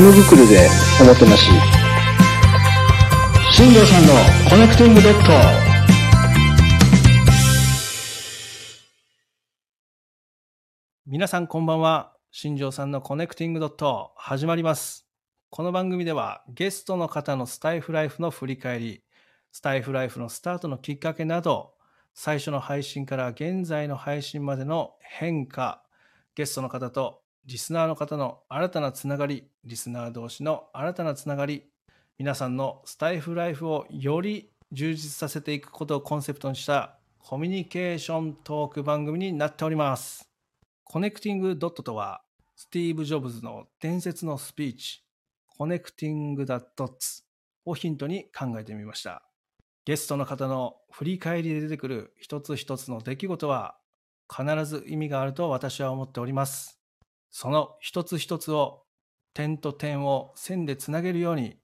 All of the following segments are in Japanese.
ぬくくるでおもてなし新城さんのコネクティングドット皆さんこんばんは。新城さんのコネクティングドット始まります。この番組ではゲストの方のスタイフライフの振り返り、スタイフライフのスタートのきっかけなど、最初の配信から現在の配信までの変化、ゲストの方とリスナーの方の新たなつながり、リスナー同士の新たなつながり、皆さんのスタイフライフをより充実させていくことをコンセプトにしたコミュニケーショントーク番組になっております。コネクティングドットとは、スティーブ・ジョブズの伝説のスピーチ、 connecting dots をヒントに考えてみました。ゲストの方の振り返りで出てくる一つ一つの出来事は必ず意味があると私は思っております。その一つ一つを点と点を線でつなげるように、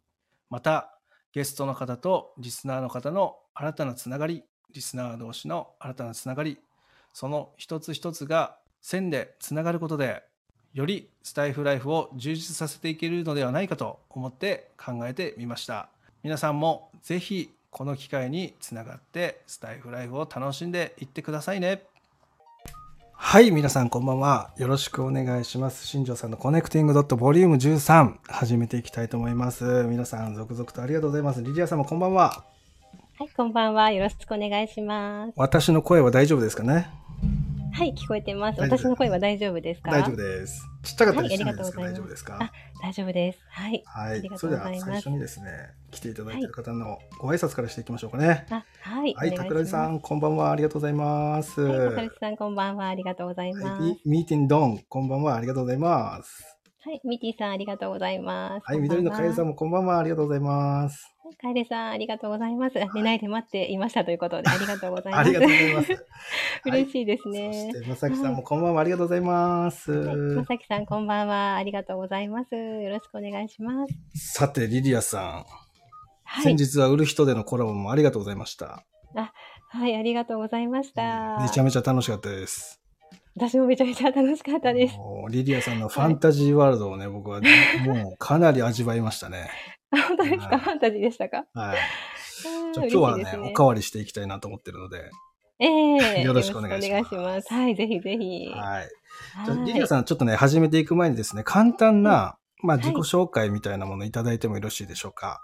またゲストの方とリスナーの方の新たなつながり、リスナー同士の新たなつながり、その一つ一つが線でつながることで、よりスタイフライフを充実させていけるのではないかと思って考えてみました。皆さんもぜひこの機会につながってスタイフライフを楽しんでいってくださいね。はい、皆さんこんばんは。よろしくお願いします。新庄さんのコネクティングドットボリューム13始めていきたいと思います。皆さん続々とありがとうございます。リリアさんもこんばんは。はい、こんばんは。よろしくお願いします。私の声は大丈夫ですかね？はい、聞こえてます。私の声は大丈夫ですか？大丈夫です。ちっちゃかったりしはいないですか、ありがとうござい大丈夫ですか？あ大丈夫です。はい。はい。それでは最初にですね、来ていただいている方のご挨拶からしていきましょうかね。あ、はい。はい、桜井さ。ん、こんばんは。ありがとうございます。はい、桜井さん、こんばんは。ありがとうございます。はい、ミミーティンドン、こんばんは。ありがとうございます。はい、ミティさん、ありがとうございます。はい、緑のカエルさんも。もこんばんは。ありがとうございます。カエルさん、ありがとうございます。あ寝ないで待っていましたということで、ありがとうございます。ありがとうございます。嬉しいですそねし。て、まさきさんもこんばんは。ありがとうございます。はい、まさきさん、こんばんは。ありがとうございます。よろしくお願いします。さて、リリアさん、はい。先日は売る人でのコラボもありがとうございました。はい、ありがとうございました。めちゃめちゃ楽しかったです。私もめちゃめちゃ楽しかったです。リリアさんのファンタジーワールドをね、僕は もうかなり味わいましたね。あ本当ですはいかファンタジーでしたか？はい。あーじゃあ今日はね嬉しいですおかわりしていきたいなと思ってるので。ええ よろしくお願いしますます。はい、ぜひぜひ。はい。じゃあはいリリアさん、ちょっとね、始めていく前にですね、簡単な、まあ、はい自己紹介みたいなものいただいてもよろしいでしょうか？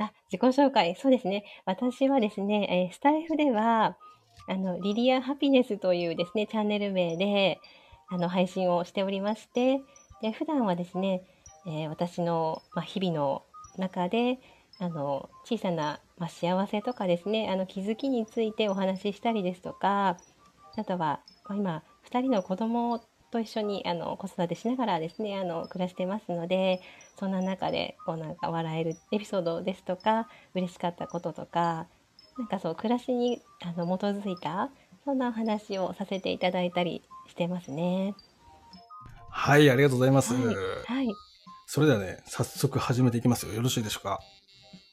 あ、自己紹介。そうですね。私はですね、えースタイフでは、あの、リリアハピネスというですね、チャンネル名で、あの、配信をしておりまして、で、普段はですね、えー私の、まあ、日々の中で、あの、小さな、まあ、幸せとかですね、あの、気づきについてお話ししたりですとか、あとは、まあ今、2人の子供と一緒に、あの、子育てしながらですね、あの、暮らしてますので、そんな中でこうなんか笑えるエピソードですとか嬉しかったこととかなんかそう暮らしにあの基づいたそんなお話をさせていただいたりしてますね。はい、ありがとうございます。はい、はい、それではね、早速始めていきますよ。よろしいでしょうか？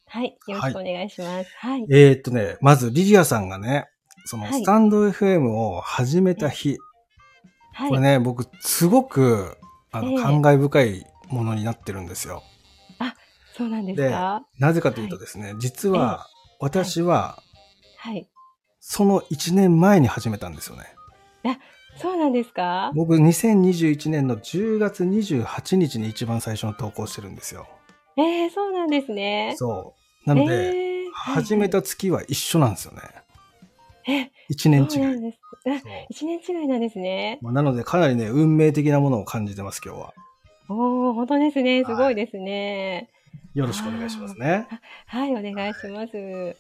はい、よろしくお願いします。はい、えーっとね、まずリリアさんがね、そのはいスタンド FM を始めた日、はい、これね、僕、すごく、あの、ええ感慨深いものになってるんですよ。そうなんですか？なぜかというとですね、実は、私は、はい、その1年前に始めたんですよね。そうなんですか？僕、2021年の10月28日に一番最初の投稿してるんですよ。えー、そうなんですね。そう。なので、えー始めた月は一緒なんですよね。え、1年違。い一年違いなんですね。まあ、なので、かなりね、運命的なものを感じてます、今日は。おお、本当ですね。すはいごいですね。よろしくお願いしますね。はい、お願いします。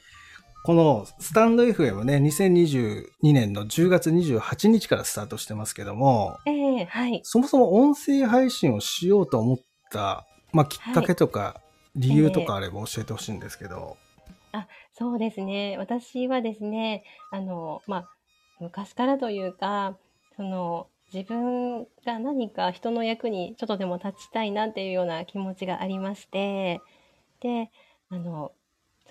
このスタンド FM ね、2022年の10月28日からスタートしてますけども、ええはい。そもそも音声配信をしようと思った、まあ、きっかけとか、理由とかあれば教えてほしいんですけど。そうですね。私はですね、あの、まあ、昔からというか、その、自分が何か人の役にちょっとでも立ちたいなっていうような気持ちがありまして、で、あの、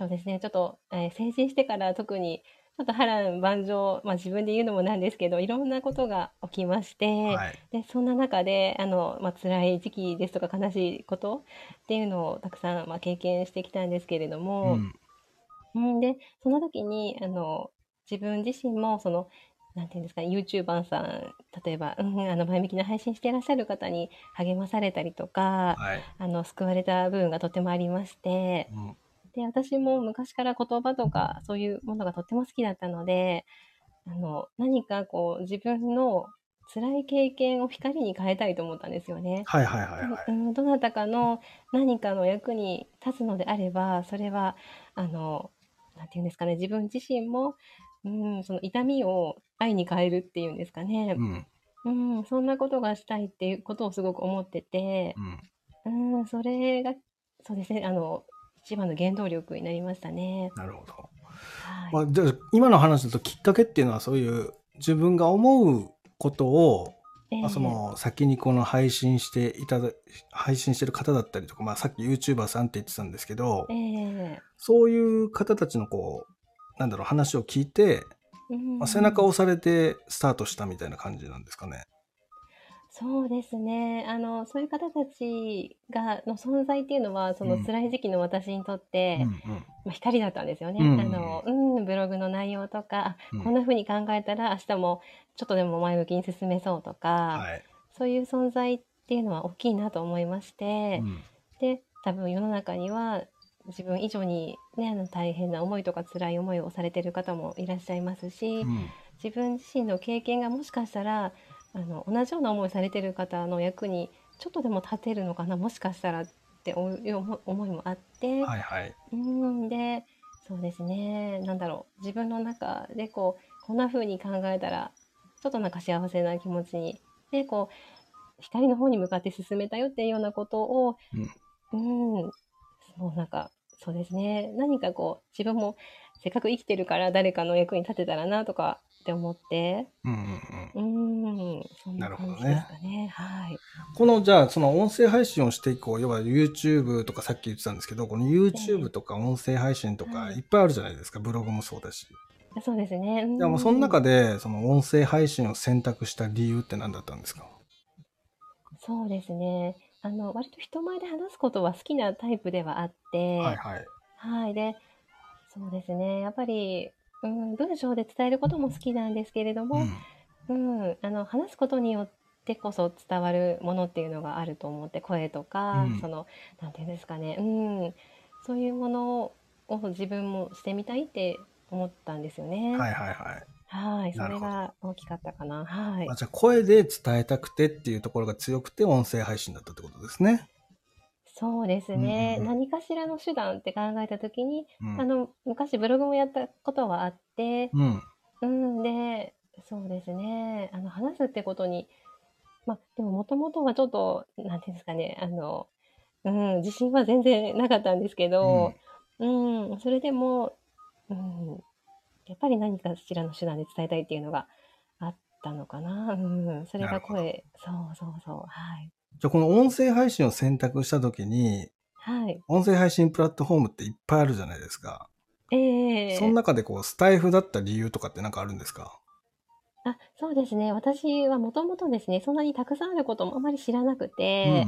そうですね、ちょっと、えー成人してから特にょっと波乱万丈、まあ、自分で言うのもなんですけどいろんなことが起きまして、はい。でそんな中であの、まあ辛い時期ですとか悲しいことっていうのをたくさん、まあ、経験してきたんですけれどうも、ん。うん、でその時にあの自分自身もそのなんていうんですか YouTuber さん例えば、うん、あの前向きな配信していらっしゃる方に励まされたりとかはい。あの救われた部分がとてもありましてうん。で私も昔から言葉とかそういうものがとっても好きだったのであの何かこう自分の辛い経験を光に変えたいと思ったんですよね。はいはいはいはい。うん、どなたかの何かの役に立つのであればそれはあのなんていうんですかね自分自身も、うん、その痛みを愛に変えるっていうんですかねう、ん。うん、そんなことがしたいっていうことをすごく思ってて、うん。うん、それがそうですねあの一番の原動力になりましたね。なるほど。はいまあ、じゃあ今の話だときっかけっていうのはそういう自分が思うことを、ええまあ、その先にこの配信していただ配信してる方だったりとか、まあ、さっき YouTuber さんって言ってたんですけど、ええそういう方たちのこうなんだろう話を聞いて、うんまあ、背中を押されてスタートしたみたいな感じなんですかね。そうですね。あの、そういう方たちが、の存在っていうのは、そのうん。辛い時期の私にとって、うんうん。まあ、光だったんですよね。うんあの、うん、ブログの内容とか、あうん。こんな風に考えたら明日もちょっとでも前向きに進めそうとか、はい。そういう存在っていうのは大きいなと思いましてう、ん。で、多分世の中には自分以上にね、あの大変な思いとか辛い思いをされてる方もいらっしゃいますし、うん。自分自身の経験がもしかしたらあの同じような思いされてる方の役にちょっとでも立てるのかなもしかしたらっていう思思いもあって、はいはい。うんでそうですね。なんだろう。自分の中でこうこんな風に考えたらちょっとなんか幸せな気持ちにでこう光の方に向かって進めたよっていうようなことをうん、そうなんかそうですね。何かこう自分もせっかく生きてるから誰かの役に立てたらなとかって思ってうんうんうんうん、そんななるほどね感じですかね。はい。このじゃあその音声配信をしていこう要は YouTube とかさっき言ってたんですけどこの YouTube とか音声配信とかはいいっぱいあるじゃないですかブログもそうだし。そうですね。うんでもその中でその音声配信を選択した理由って何だったんですか？そうですね。あの割と人前で話すことは好きなタイプではあって、はいはい。はいで、そうですね。やっぱり、うん、文章で伝えることも好きなんですけれども、うん、あの話すことによってこそ伝わるものっていうのがあると思って、声とか、うんそのなんていうんですかね、うん、そういうものを自分もしてみたいって思ったんですよね。はいはいはい。はい、それなるほどが大きかったかな。はあ、。じゃあ声で伝えたくてっていうところが強くて音声配信だったってことですね。そうですね、うんうんうん。何かしらの手段って考えたときに、うん。あの昔ブログもやったことはあって、うん。うん、で、そうですね、あの話すってことに、まあ、でももともとはちょっと、なんていうんですかね、あの、うん、自信は全然なかったんですけど、うん、それでも、うん、やっぱり何かしらの手段で伝えたいっていうのがあったのかな。うん、それがなるほど。声、そうそうそう、はい。じゃあこの音声配信を選択した時にはい。音声配信プラットフォームっていっぱいあるじゃないですか。ええその中でこうスタイフだった理由とかって何かあるんですか？あ、そうですね。私はもともとですね、そんなにたくさんあることもあまり知らなくて、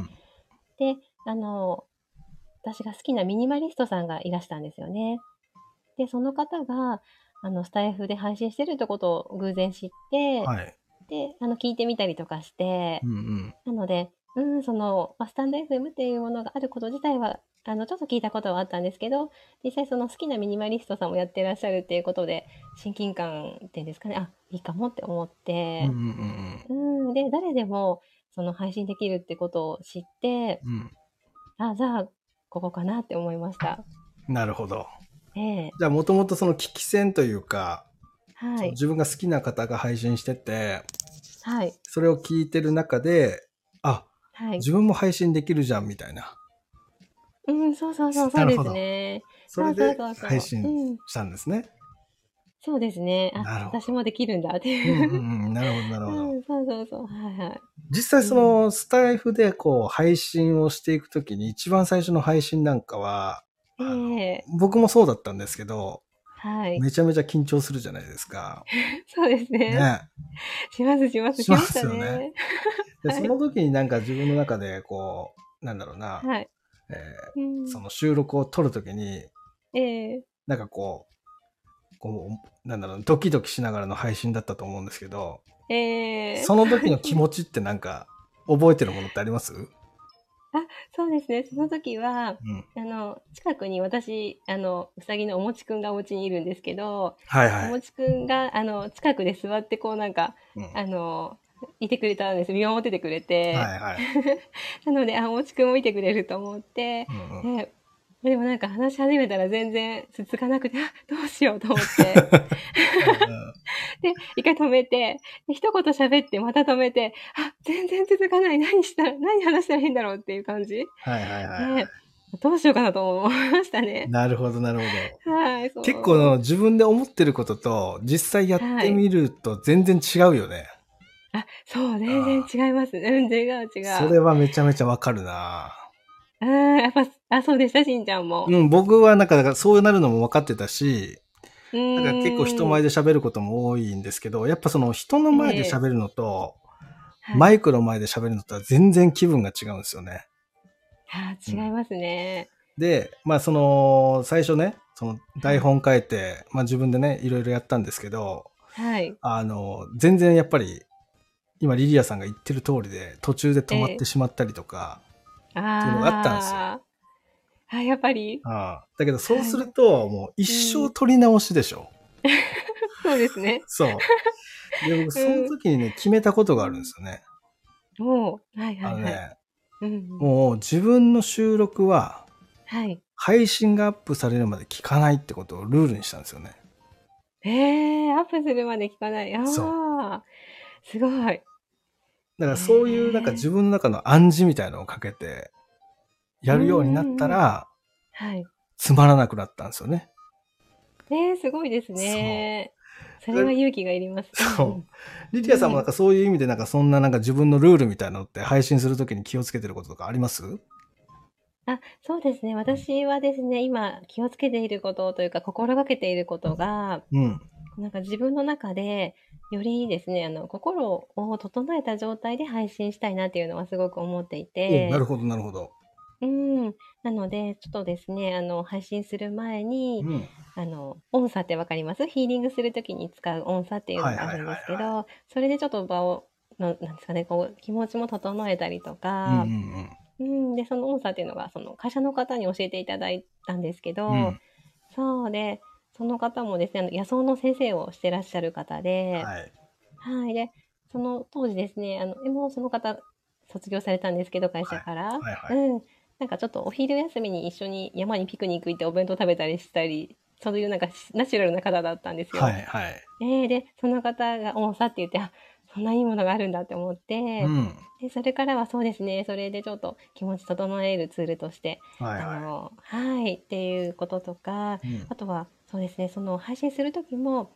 で、あの、私が好きなミニマリストさんがいらしたんですよね。で、その方が、あの、スタイフで配信してるってことを偶然知って、うん。はい。で、あの、聞いてみたりとかしてう、んうん。なので、うん、その、まあスタンド FM っていうものがあること自体は、あの、ちょっと聞いたことはあったんですけど、実際その好きなミニマリストさんもやってらっしゃるっていうことで、親近感っていうんですかね、あ、いいかもって思ってうん、うんうんうん、で、誰でもその配信できるってことを知って、うん。あ、じゃあ、ここかなって思いました。うん。なるほど。ええじゃあもともとその聞き戦というか、はい。自分が好きな方が配信してて、はい。それを聞いてる中で、あ、はい。自分も配信できるじゃんみたいな。うん、そうそうそう、そうですね。それで配信うん、したんですね。そうですね。あ、私もできるんだってうんいうう。んうん。なるほど、なるほど。うん、そうそうそう。はいはい。実際そのスタイフでこう配信をしていくときに一番最初の配信なんかは、ええ僕もそうだったんですけど、はい。めちゃめちゃ緊張するじゃないですか。そうですね。ね。します、します。しますよねね。で、はいその時になんか自分の中で、こう、なんだろうな、はい。えうんーその収録を撮る時に、ええなんかこう、こう、なんだろう、ドキドキしながらの配信だったと思うんですけど、ええその時の気持ちってなんか、覚えてるものってあります？うん。そうですね。その時は、あの、近くに私、あの、うさぎのおもちくんがお家にいるんですけど、はいはい。おもちくんが、あの、近くで座って、こうなんか、うんあの、いてくれたんです。見守っててくれて。はいはい。なので、あ、おもちくんもいてくれると思って、うんうんででもなんか話し始めたら全然続かなくて、あ、どうしようと思って。で、一回止めて、で一言喋ってまた止めて、あ、全然続かない。何したら、何話したらいいんだろうっていう感じ。はいはいはい。で、どうしようかなと思いましたね。なるほどなるほど。はい、結構の自分で思ってることと実際やってみると全然違うよね。あ、そう、全然違いますね。うん、違う違う。それはめちゃめちゃわかるな。あーやっぱ、あ、そうでした、しんちゃんも。うん、僕はなんかだからそうなるのも分かってたし、うんだから結構人前で喋ることも多いんですけど、やっぱその人の前で喋るのと、はいマイクの前で喋るのとは全然気分が違うんですよね。あー違いますね。で、まあその、最初ね、その台本書いて、まあ自分でね、いろいろやったんですけど、はい。あの、全然やっぱり、今リリアさんが言ってる通りで、途中で止まってしまったりとか、あっていうのがあったんですよあやっぱり、ああだけどそうすると、もう一生取り直しでしょ。そうですね。そう。で、僕、その時にね、決めたことがあるんですよね。おーはいはいはい。あのね、うん、もう自分の収録は、はい。配信がアップされるまで聞かないってことをルールにしたんですよね。えー、アップするまで聞かない。あそあ、すごい。だからそういうなんか自分の中の暗示みたいのをかけて、やるようになったら、はい。つまらなくなったんですよね。えー、すごいですね。それは勇気がいります。そうリリアさんもなんかそういう意味でなんかそんななんか自分のルールみたいなのって配信するときに気をつけてることとかあります？あ、そうですね。私はですね、今気をつけていることというか、心がけていることが、うん。なんか自分の中で、よりですね、あの、心を整えた状態で配信したいなっていうのはすごく思っていて、おなるほど、なるほど。うん。なので、ちょっとですね、あの、配信する前に、うん。あの、音差ってわかります？ヒーリングするときに使う音差っていうのがあるんですけど、それでちょっと場を、のなんですかね、こう、気持ちも整えたりとうんかう、んうん、で、その音差っていうのが、その会社の方に教えていただいたんですけど、うん。うんそうで、その方もですね、あの野草の先生をしてらっしゃる方で、はい。はい、で、その当時ですね、あの、もうその方、卒業されたんですけど、会社から。はいはいうん。なんかちょっとお昼休みに一緒に山にピクニック行ってお弁当食べたりしたり、そういうなんかナチュラルな方だったんですよ。はいはい。えーで、その方が音差って言って、あ、そんないいものがあるんだって思って、うん。で、それからはそうですね、それでちょっと気持ち整えるツールとして、はいはあの、はい、っていうこととか、い。うんあとは、そうですね、その配信するときも、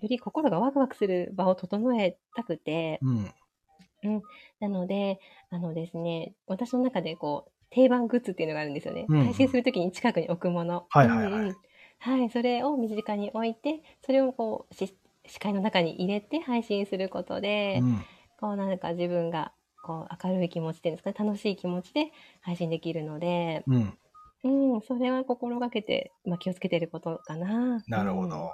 より心がワクワクする場を整えたくて、うん。なので、あのですね、私の中でこう、定番グッズっていうのがあるんですよね。うん配信するときに近くに置くもの。はいはいはいうんうんはい、それを身近に置いて、それをこう、し視界の中に入れて配信することで、うんこうなんか自分がこう明るい気持ちっていうんですかね、楽しい気持ちで配信できるので、うん。うん、それは心がけて、まあ、気をつけてることかな。なるほうんど。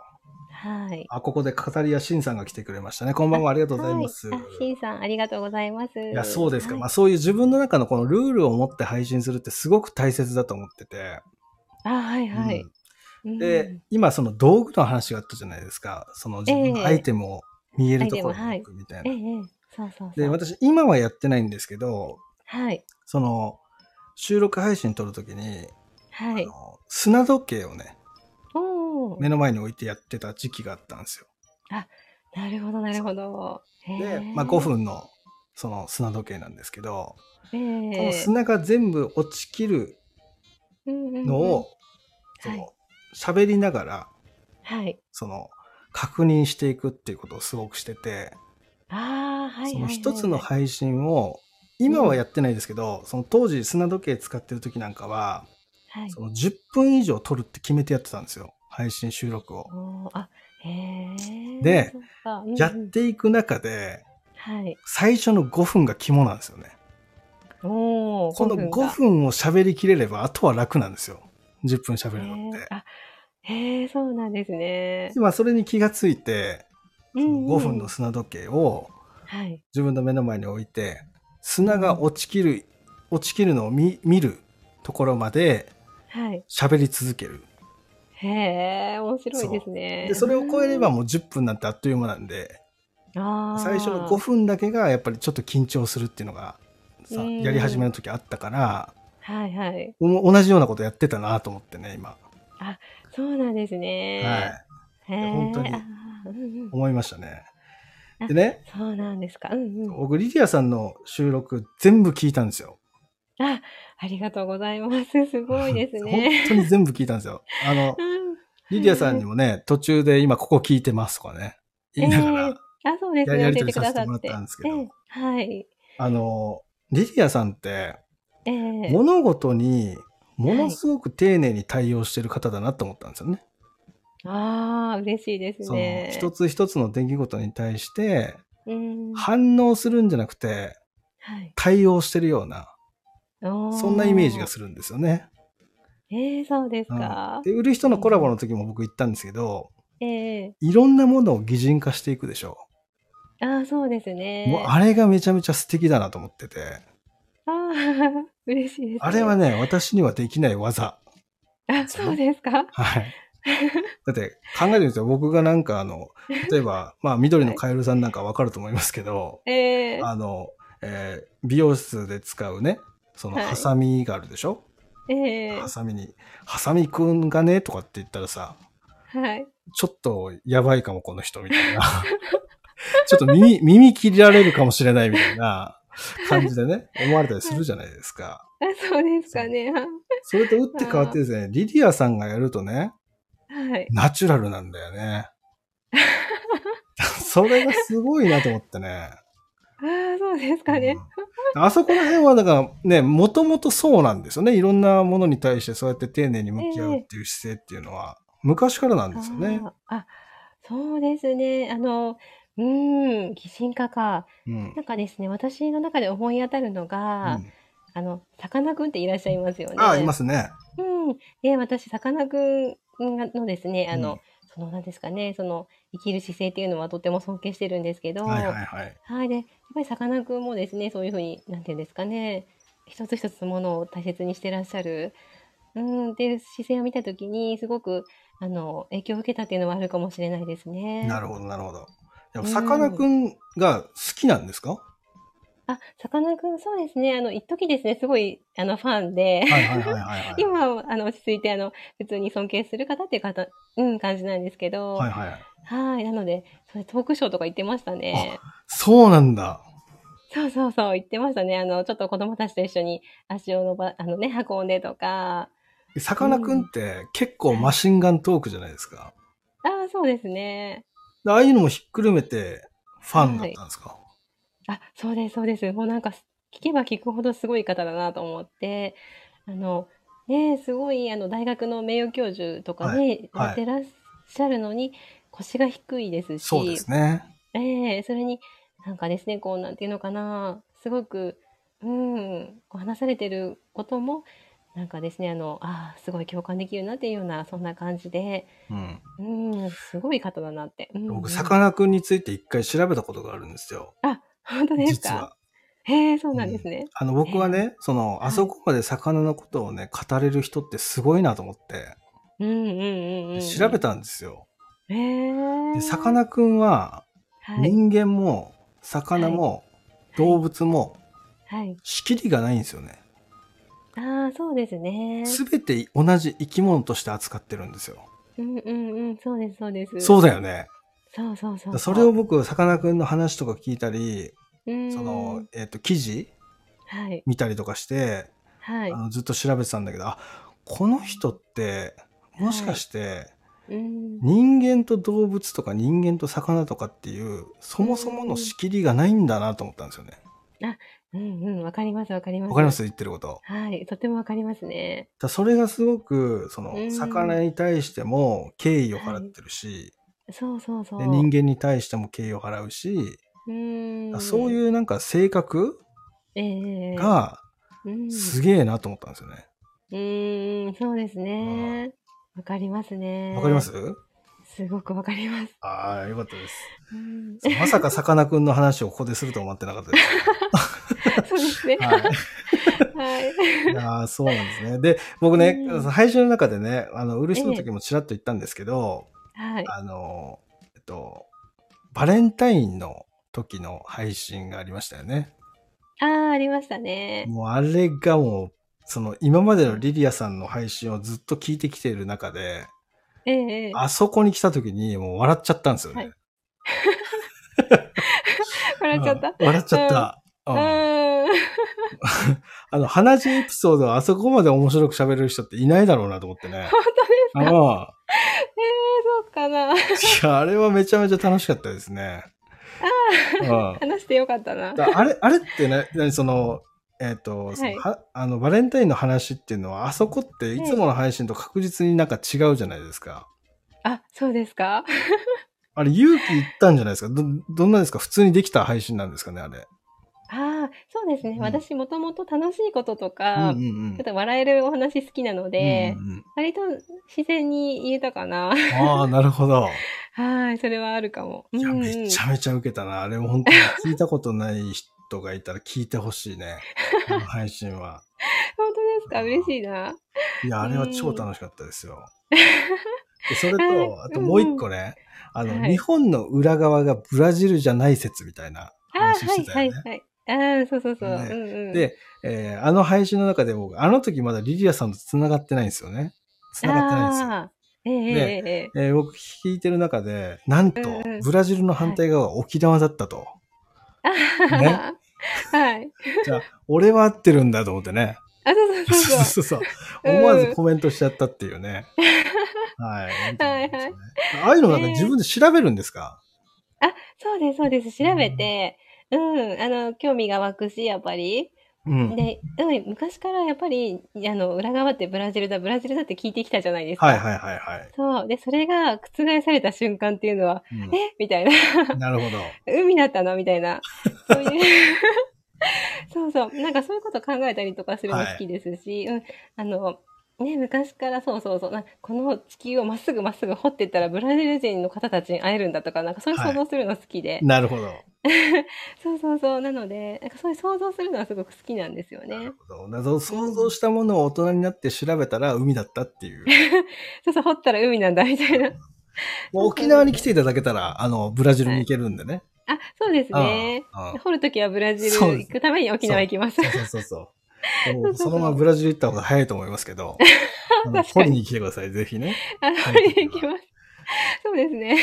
はい。あ、ここで語り屋しんさんが来てくれましたね。こんばんは、ありがとうございます。はい、あ、しんさん、ありがとうございます。いや、そうですか。はいまあそういう自分の中のこのルールを持って配信するってすごく大切だと思ってて。あ、はいはい。うんうんで、今その道具の話があったじゃないですか。その自分のアイテムを見えるところに置くみたいな。ええ、ええそうそうそう。で、私今はやってないんですけど、はい。その収録配信撮るときに、はい。あの砂時計をね、目の前に置いてやってた時期があったんですよ。なるほど、なるほど。へで、えまあ5。分のその砂時計なんですけど、えこのえ砂が全部落ちきるののを、その喋りながら、はい。その確認していくっていうことをすごくしてて、あはい。その一つの配信を、今はやってないですけど、その当時砂時計使ってる時なんかは、はい。その10分以上撮るって決めてやってたんですよ。配信収録を。あ、へえ。でうんうんやっていく中で、はい。最初の5分が肝なんですよね。このが5分を喋りきれれば、あとは楽なんですよ。10分喋るのってへえ、そうなんですね。今それに気がついて、うんうん5分の砂時計をはい。自分の目の前に置いて、砂が落ちきる、落ちきるのを見見るところまではい。喋り続ける。へえ、面白いですね。で、それを超えればもう10分なんてあっという間なんで、最初の5分だけがやっぱりちょっと緊張するっていうのがさ、うんやり始めの時あったから、はいはい。お同じようなことやってたなと思ってね、今。そうなんですね。はい。本当に思いましたね。あでね、そうなんですか。うんうん。僕、リディアさんの収録全部聞いたんですよ。あ、ありがとうございます。すごいですね。本当に全部聞いたんですよ。あの、うんリディアさんにもね、途中で今ここ聞いてますとかね、言いながら、ええあ、そうですね。やり教えてくださって。やり取りさせてもらったんですけどええはい。あの、リディアさんって、ええ物事にものすごく丁寧に対応してる方だなと思ったんですよね。ああ、嬉しいですそのね。一つ一つの出来事に対してうん。反応するんじゃなくてはい。対応してるような、そんなイメージがするんですよね。ええそうですうんか。で、売る人のコラボの時も僕言ったんですけど、ええいろんなものを擬人化していくでしょああ、そうですね。もうあれがめちゃめちゃ素敵だなと思ってて、ああ、嬉しいです、ね。あれはね、私にはできない技。あ、そうですか。はい。だって考えてみるんですよ。僕がなんかあの、例えば、まあ緑のカエルさんなんかわかると思いますけど、ええあの、えー美容室で使うね、そのはいハサミがあるでしょ、ええハサミに、ハサミくんがね、とかって言ったらさ、はい。ちょっとやばいかも、この人、みたいな。ちょっと耳、耳切られるかもしれないみたいな感じでね、思われたりするじゃないですか。あ、そうですかね。それと打って変わってですね、リディアさんがやるとね、はい。ナチュラルなんだよね。それがすごいなと思ってね。ああ、そうですかね。うんあそこら辺はだからね、もともとそうなんですよね。いろんなものに対してそうやって丁寧に向き合うっていう姿勢っていうのは、昔からなんですよね。あーあ、そうですね。あの、うーん、擬人化か。うん。なんかですね、私の中で思い当たるのが、うんあの、さかなクンっていらっしゃいますよね。ああ、いますね。うん。で、私、さかなクンのですね、あの、うんその、なんですかね、その、生きる姿勢っていうのはとても尊敬してるんですけど、はいはいはい。はい。で、ぱりさかなクンもですね、そういうふうに、なんていうんですかね、一つ一つのものを大切にしてらっしゃる、うん、っていう姿勢を見たときに、すごく、あの、影響を受けたっていうのはあるかもしれないですね。なるほど、なるほど。でもうんさかなクンが好きなんですか、あ、さかなクン、そうですね、あの、一時ですね、すごい、あの、ファンで、はいはいはいはい、はい。今は、あの、落ち着いて、あの、普通に尊敬する方っていう方、うん、感じなんですけど、はいはい。はい。なので、それトークショーとか行ってましたね。そうなんだ。そうそうそう、行ってましたね。あの、ちょっと子供たちと一緒に足を伸ば、あのね、運んでとか。さかなクンって結構マシンガントークじゃないですか。ああ、そうですね。ああいうのもひっくるめてファンだったんですか、あ、そうです、そうです。もうなんか、聞けば聞くほどすごい方だなと思って、あの、ね、すごい、あの、大学の名誉教授とかね、はいやってらっしゃるのに、腰が低いですし、そうですね。ええそれに、なんかですね、こう、なんていうのかな、すごく、うん、こう話されてることも、なんかですね、あの、ああ、すごい共感できるなっていうような、そんな感じで、うん。うん、すごい方だなって。うんうん僕、さかなクンについて一回調べたことがあるんですよ。あ、本当ですか？実は。へえ、そうなんですね。あの、僕はね、その、あそこまで魚のことをね、語れる人ってすごいなと思って、うんうんうんうん。調べたんですよ。へえ。で、さかなクンは、はい。人間も、魚も、動物も、はい。仕切りがないんですよね。ああ、そうですね。すべて同じ生き物として扱ってるんですよ。うんうんうん、そうです、そうです。そうだよね。そうそうそう。それを、僕、さかなクンの話とか聞いたり、うん、その、えっ、と、記事はい。見たりとかして、はいあ。のずっと調べてたんだけど、あ、この人って、もしかして、うん。人間と動物とか人間と魚とかっていう、そもそもの仕切りがないんだなと思ったんですよね。うんうん、わかりますわかります。わかります言ってること。はい、とてもわかりますね。だそれがすごく、その、うん魚に対しても敬意を払ってるし、そうそうそう。で人間に対しても敬意を払うし、うーん。そういうなんか性格ええがうん、すげえなと思ったんですよね。うーん、そうですね。わかりますね。わかります？すごくわかります。ああ、よかったです。まさかさかなクンの話をここですると思ってなかったです。そうですね。はい。はい。いそうなんですね。で、僕ね、うん配信の中でね、あの、漆の時もちらっと言ったんですけど、はい。あの、えっと、バレンタインの時の配信がありましたよね。ああ、ありましたね。もうあれがもう、その今までのリリアさんの配信をずっと聞いてきている中で、ええええあそこに来た時にもう笑っちゃったんですよね。はい 笑っちゃった。うん笑っちゃった。あの、鼻血エピソードをあそこまで面白く喋れる人っていないだろうなと思ってね。本当ですか？ああええそうかな。いや、あれはめちゃめちゃ楽しかったですね。うん話してよかったな。だあれ、あれってね、何その、えっ、と、そのはいはあの、バレンタインの話っていうのは、あそこっていつもの配信と確実になんか違うじゃないですか。あ、そうですか？あれ、勇気いったんじゃないですか？ど、どんなですか？普通にできた配信なんですかね、あれ。ああ、そうですね。うん私もともと楽しいこととうんか、うんうんちょっと笑えるお話好きなので、うんうん割と自然に言えたかな。ああ、なるほど。はい、それはあるかも。いや、うんうんめちゃめちゃ受けたな。あれも本当に聞いたことない人がいたら聞いてほしいね。あの配信は。本当ですか？嬉しいな。いや、あれは超楽しかったですよ。でそれはいと、あともう一個ね、あの、はい日本の裏側がブラジルじゃない説みたいなああ、はい、話してたよね。はい、はい。ああ、そうそうそう。ねうんうん。で、えーあの配信の中で僕、あの時まだリリアさんと繋がってないんですよね。繋がってないんですよ。ああ、えええええええー僕聞いてる中で、なんとブラジルの反対側は沖縄だったと。あね はい。じゃあ、俺は合ってるんだと思ってね。あ、そうそうそうそう。そうそう。うん思わずコメントしちゃったっていうね。はい。はいはいああいうのなんかね自分で調べるんですか、そうです、そうです。調べて、うん、あの、興味が湧くし、やっぱり。うん。で、うん、昔からやっぱり、あの、裏側ってブラジルだ、ブラジルだって聞いてきたじゃないですか。はいはいはいはい。そう。で、それが覆された瞬間っていうのは、うんえ？みたいな。なるほど。海だったの？みたいな。そういう。そうそう。なんかそういうこと考えたりとかするの好きですし、うん。あの、ね、昔からそうそうそう。なこの地球をまっすぐまっすぐ掘っていったらブラジル人の方たちに会えるんだとか、なんかそういう想像するの好きで。なるほど。そうそうそう。なので、なんかそういう想像するのはすごく好きなんですよねなる。ほど。謎想像したものを大人になって調べたら海だったっていう。そうそう、掘ったら海なんだ、みたいな。沖縄に来ていただけたら、あの、ブラジルに行けるんでね。あ、そうですね。掘るときはブラジル行くために沖縄行きます。そうそうそうそう。そのままブラジル行った方が早いと思いますけど、掘りに来てください、ぜひね。あ、掘りに行きます。そうですね。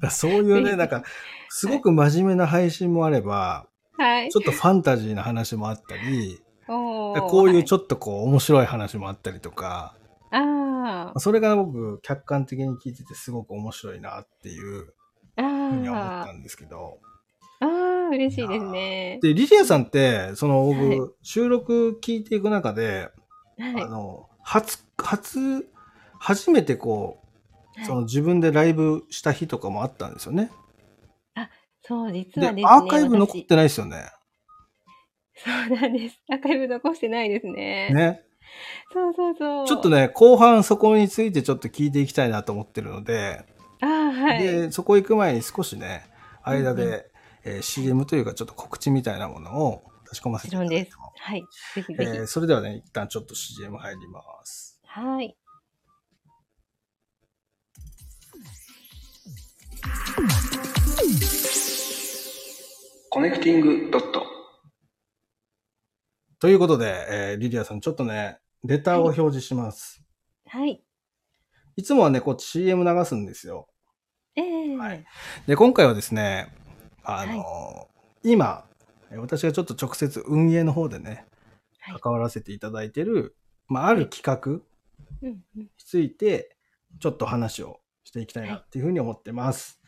そうそういうね、なんか、すごく真面目な配信もあれば、はいち。ょっとファンタジーな話もあったり、こういうはちょっとこう面白い話もあったりとか、あそれが僕客観的に聞いててすごく面白いなっていうあ、ふうには思っあたんですけど。あ、ああ、嬉しいですね。で、リリアさんって、その僕、はい収録聞いていく中で、はいあ。の、初、初、初めてこう、はいその自分でライブした日とかもあったんですよね。そう、実で、はですね。アーカイブ残っ私てないですよね。そうなんです。アーカイブ残してないですね。ね。そうそうそう。ちょっと。ね、後半そこについてちょっと聞いていきたいなと思ってるので、ああ、はい。で、そこ行く前に少しね、間で、えー CM というかちょっと告知みたいなものを差し込まもせていたちろんです。はい。ぜひぜひ。えーそれではね、一旦ちょっと CM 入ります。はい。コネクティングドット。ということで、えーリリアさん、ちょっとね、レターを表示します。はい。い、つもはね、こう CM 流すんですよ。ええはいで、今回はですね、あのー今、えー私がちょっと直接運営の方でね、はい関わらせていただいてる、まあ、ある企画。について、ちょっと話をしていきたいなっていうふうに思ってます。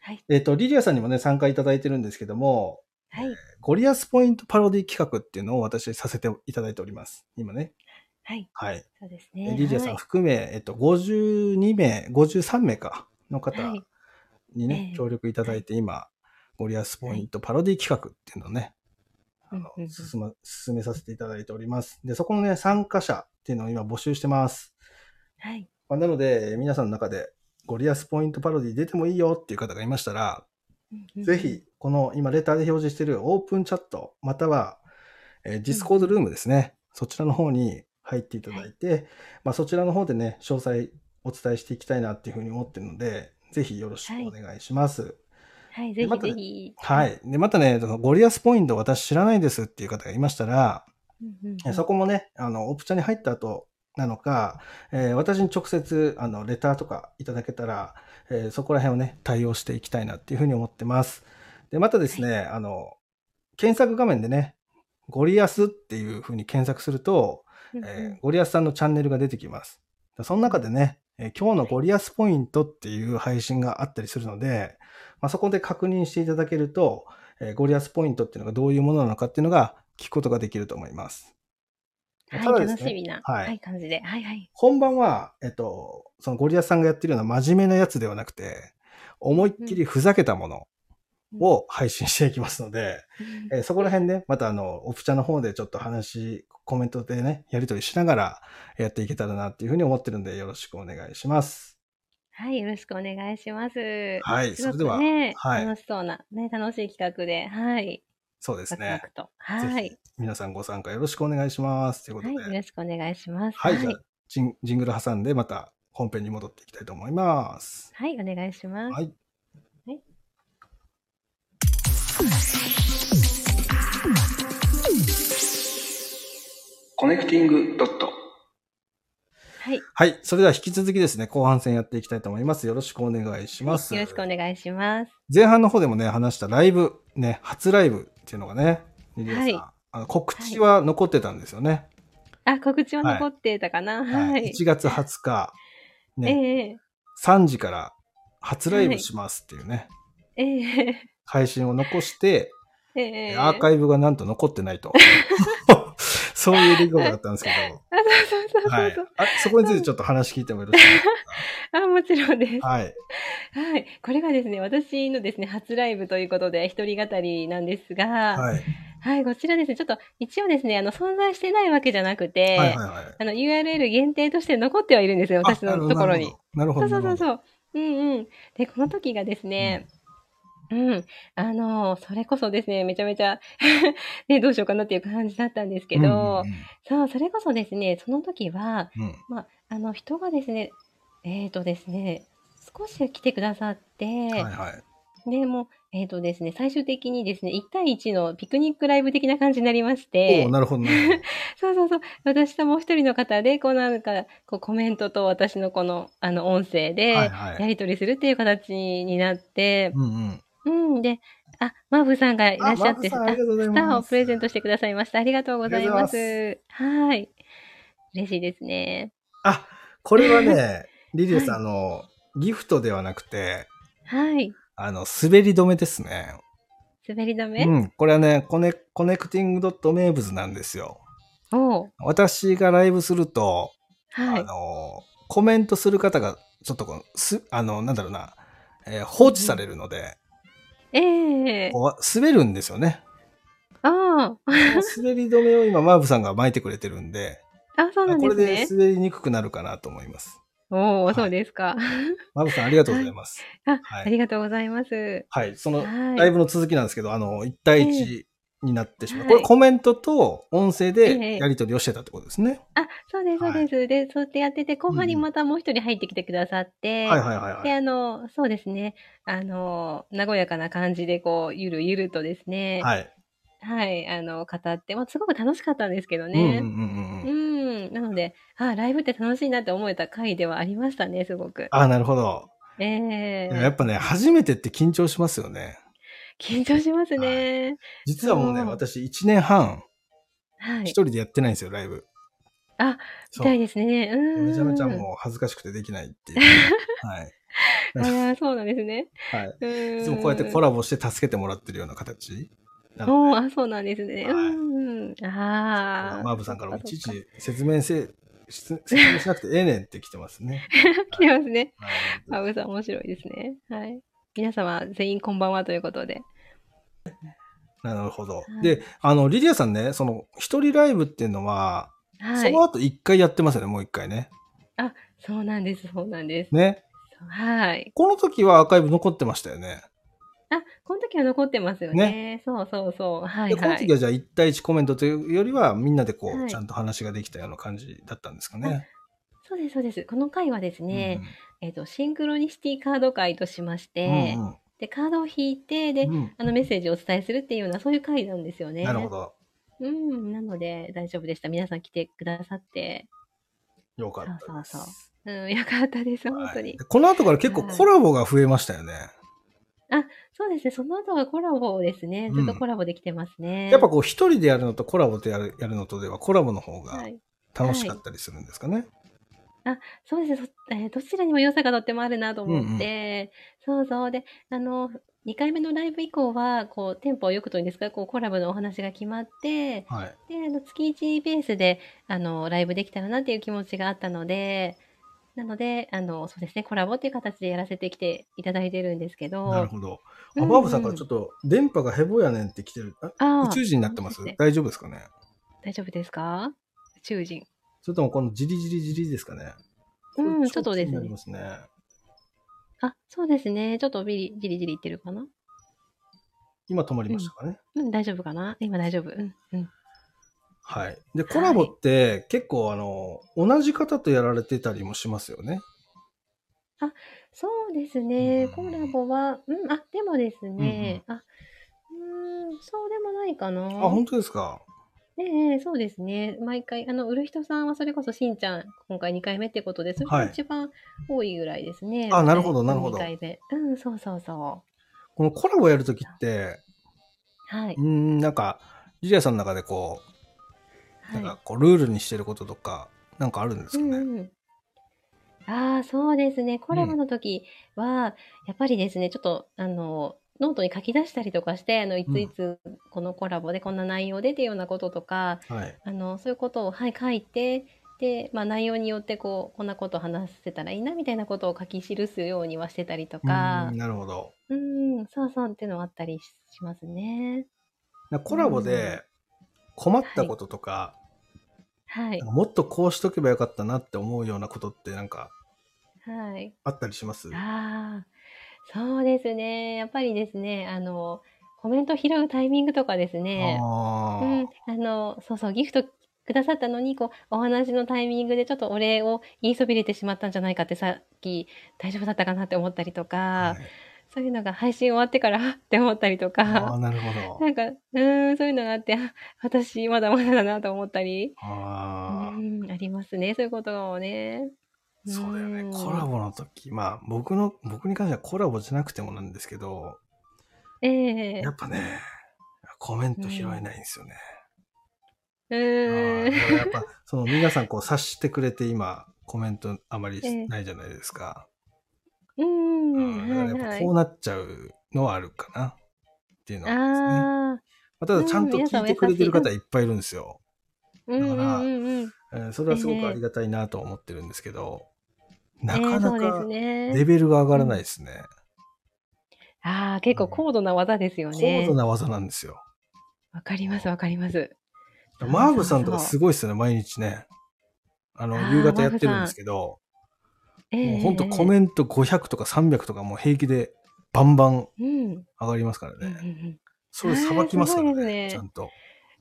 はい。えっ、と、リリアさんにもね、参加いただいてるんですけども、はい。ゴリアスポイントパロディ企画っていうのを私させていただいております。今ね。はい。はい。そうですえね。リリアさんはい含め、えっと、52名、53名か、の方はいにね、ええ協力いただいて、今、ゴリアスポイントパロディ企画っていうのをね、あのうんうんうん進ま、進めさせていただいております。で、そこのね、参加者っていうのを今募集してます。はい。まあ、なので、皆さんの中で、ゴリアスポイントパロディ出てもいいよっていう方がいましたら、うんうんぜひ、この今レターで表示しているオープンチャット、または、えー、ディスコードルームですね。そちらの方に入っていただいて、まあ、そちらの方でね、詳細お伝えしていきたいなっていうふうに思ってるので、ぜひよろしくお願いします。はい。ぜひまたねぜひ。はい。で、またね、ゴリアスポイント私知らないですっていう方がいましたら、うんうんうん。えそこもね、あの、オプチャに入った後なのか、えー私に直接、あの、レターとかいただけたら、えーそこら辺をね、対応していきたいなっていうふうに思ってます。で、またですね、あの、検索画面でね、ゴリアスっていうふうに検索すると、うんうんえーゴリアスさんのチャンネルが出てきます。その中でね、えー今日のゴリアスポイントっていう配信があったりするので、まあ、そこで確認していただけると、えーゴリアスポイントっていうのがどういうものなのかっていうのが聞くことができると思います。はい。ただですね楽しみな、はいはい、感じで。はいはい。本番は、えっと、そのゴリアスさんがやってるような真面目なやつではなくて、思いっきりふざけたものを配信していきますので、うんえーそこら辺ね、またあの、オプチャの方でちょっと話、コメントでね、やり取りしながらやっていけたらなっていうふうに思ってるんで、よろしくお願いします。はい。よろしくお願いします。はい、すごそれでは、はい楽しそうな、ね、楽しい企画で、はい。そうですねワクワク。と。はい。皆さんご参加よろしくお願いします。ということはい。で、よろしくお願いします。はい、じゃあジン、ジングル挟んでまた本編に戻っていきたいと思います。はい。お願いします。はい。コネクティングドット。はい。はい。それでは引き続きですね、後半戦やっていきたいと思います。よろしくお願いします。よろしくお願いします。前半の方でもね、話したライブ、ね、初ライブっていうのがね、リリアさん、はいあの告知は残ってたんですよね。あ、告知は残ってたかな？ははいい。1月20日、ね、ええ3時から初ライブしますっていうね、ええ配信を残して、ええアーカイブがなんと残ってないと。そういう出来事だったんですけ あ、そうそうそうど、そう。はい。あそこについてちょっと話聞いてもよろしいです あ、もちろんです。かはい。はい。これがですね、私のですね、初ライブということで、一人語りなんですが、はい、はい。こちらですね、ちょっと一応ですね、あの、存在してないわけじゃなくて、はいはいはい。あの、URL 限定として残ってはいるんですよ、私のところに。なるほど。そうそうそうう。うんうん。で、この時がですね、うん、あの、それこそですね、めちゃめちゃ、ね、どうしようかなっていう感じだったんですけど、うんうんそう、それこそですね、その時は、うんうんまあ、あの、人がですね、えっ、とですね、少し来てくださって、はいはい。で、もう、えっ、とですね、最終的にですね、1対1のピクニックライブ的な感じになりましておお、なるほど、なるほど。そうそうそう、私ともう一人の方で、こうなんか、こうコメントと私のこの、あの、音声で、はいはいやり取りするっていう形になって、うんうん。うん、で、あ、マーブさんがいらっしゃって、スターをプレゼントしてくださいました。ありがとうございます。はい。嬉しいですね。あ、これはね、リリアさん、あの、ギフトではなくて、はい。あの、滑り止めですね。滑り止め、うん。これはね、コネコネクティングドット名物なんですよ。おう私がライブすると、はい。あの、コメントする方が、ちょっとこう、す、あの、なんだろうな、えー放置されるので、ええこう滑るんですよね。ああ、滑り止めを今、マーブさんが巻いてくれてるんで、あ、そうなんこれですね。で滑りにくくなるかなと思います。おお、はいそうですか。マーブさん、ありがとうございます。あ、はいありがとうございます。はい。その、はい。ライブの続きなんですけど、あの、1対1になってしまう。はいこれコメントと音声ええでやり取りをしてたってことですね。あ、そうです、そうです。で、そうやってやってて、後半にまたもう一人入ってきてくださって、はいはいはいはで、い。あの、そうですね。あの、和やかな感じで、こう、ゆるゆるとですね、はい。はい、あの、語って、まあ、すごく楽しかったんですけどうんうんね。うんううん。ん、なので、あ、ライブって楽しいなって思えた回ではありましたね、すごく。あ、なるほど。ええやっぱね、初めてって緊張しますよね。緊張しますね。実はもうね、私1年半、はい。一人でやってないんですよ、ライブ。あ、そうみたいですね。うん。めちゃめちゃもう恥ずかしくてできないっていう。はい。あーそうなんですね。はい。うん。いつもこうやってコラボして助けてもらってるような形。なのおーあ、そうなんですね。はいうんうん。ああ。マーブさんからもいちいち説明せ、説説明しなくてええねんって来てますね。来てますね。はいマブさん面白いですね。はい。皆様全員こんばんはということで。なるほど。はいで、あの、リリアさんね、その、一人ライブっていうのは、はいその。後一回やってますよね、もう一回ね。そうなんです、そうなんです。ね。はい。この時はアーカイブ残ってましたよね。あ、この時は残ってますよね。そうそうそう。はいで、このはい。時はじゃあ一対一コメントというよりは、みんなでこう、はいちゃんと話ができたような感じだったんですかね。そうです、そうです。この回はですね、えっ、と、シンクロニシティカード回としましうんて、うんで、カードを引いて、で、うんうんあのメッセージをお伝えするっていうような、そういう回なんですよね。なるほど。うん、なので大丈夫でした。皆さん来てくださって。よかったです。そうそううん、よかったです、本当いでこの後から結構コラボが増えましたよね。そうですね、その後はコラボですね。ずっとコラボできてますね。やっぱこう一人でやるのとコラボでやるやるのとではコラボの方がはい、楽しかったりするんですかね。そうです。ね、そえーどちらにも良さがとってもあるなと思って、そうそう。で、あの、2回目のライブ以降は、こう、テンポをよくというんですか、こう、コラボのお話が決まって、はい。で、あの、月1ベースで、あの、ライブできたらなっていう気持ちがあったので、なので、あの、そうですね、コラボっていう形でやらせてきていただいてるんですけど、なるほど。あ、うんうん。バーブさんからちょっと電波がヘボやねんって来てる。ああー宇宙人になってます？大丈夫ですかね？大丈夫ですか？宇宙人。それともこのジリジリジリですかねうんちょっとですねすね。あ、そうですね。ちょっとビリじりじりいってるかな？今止まりましたかね、うん、大丈夫かな？今大丈夫。うん、うん。はい。で、コラボって結構あの、同じ方とやられてたりもしますよね。そうですね。うんコラボは、うん、あ、でもですね、あ、うーん、そうでもないかな。あ、本当ですか？ええそうですね。毎回、あの、売る人さんはそれこそしんちゃん、今回2回目ってことで、それはいが一番多いぐらいですね。あなるほどなるほど2回目。うん、そうそうそこのコラボやるときって、う。はい。うーん、なんか、ジュリアさんの中でこう、なんはいかこう、ルールにしてることとか、なんかあるんですかね、うんうん、ああ、そうですね。コラボの時は、やっぱりですね、ちょっと、あの、ノートに書き出したりとかして、あの、いついつ、このコラボでこんな内容でっていうようなこととか、はい。あの、そういうことを、はい、書いて、で、まあ、内容によって、こう、こんなことを話せたらいいな、みたいなことを書き記すようにはしてたりとうかなるほど。うん、そうそうっていうのはあったりししますね。コラボで困ったこととか、はいもっとこうしとけばよかったなって思うようなことってなんかはい。あったりします？ああ、そうですね。やっぱりですね、あの、コメント拾うタイミングとかですね。うん、あの、そうそう、ギフトくださったのに、こう、お話のタイミングでちょっとお礼を言いそびれてしまったんじゃないかってさっき大丈夫だったかなって思ったりとか、はいそういうのが配信終わってから、あって思ったりとか、なるほど。なんか、うーん、そういうのがあって、あ私まだまだだなと思ったり、うああ、ん、ありますね、そういうことをね。そうだよね。んコラボの時、まあ僕の、僕に関してはコラボじゃなくてもなんですけど、ええやっぱね、コメント拾えないんですよね。うあーん。ーだからやっぱ、その皆さんこう察してくれて今、コメントあまりええないじゃないですか。うーん、うんだからやっぱ。こうなっちゃうのはあるかなっていうのはありますね。ああ、まあただちゃんと聞いてくれてる方いっぱいいるんですよ。うんうんから。えーそれはすごくありがたいなと思ってるんですけど、なえかなかね。レベルが上がらないですね。ああ、結構高度な技ですよ高ね度。な技なんですよ。わかります、わかります。マーブさんとかすごいですよね、毎日ね。あの、夕方やってるんですけど、もうほんとコメント500とか300とかもう平気でバンバン上がりますからうんうんうね。ん。それさばきますからね、ねちゃんと。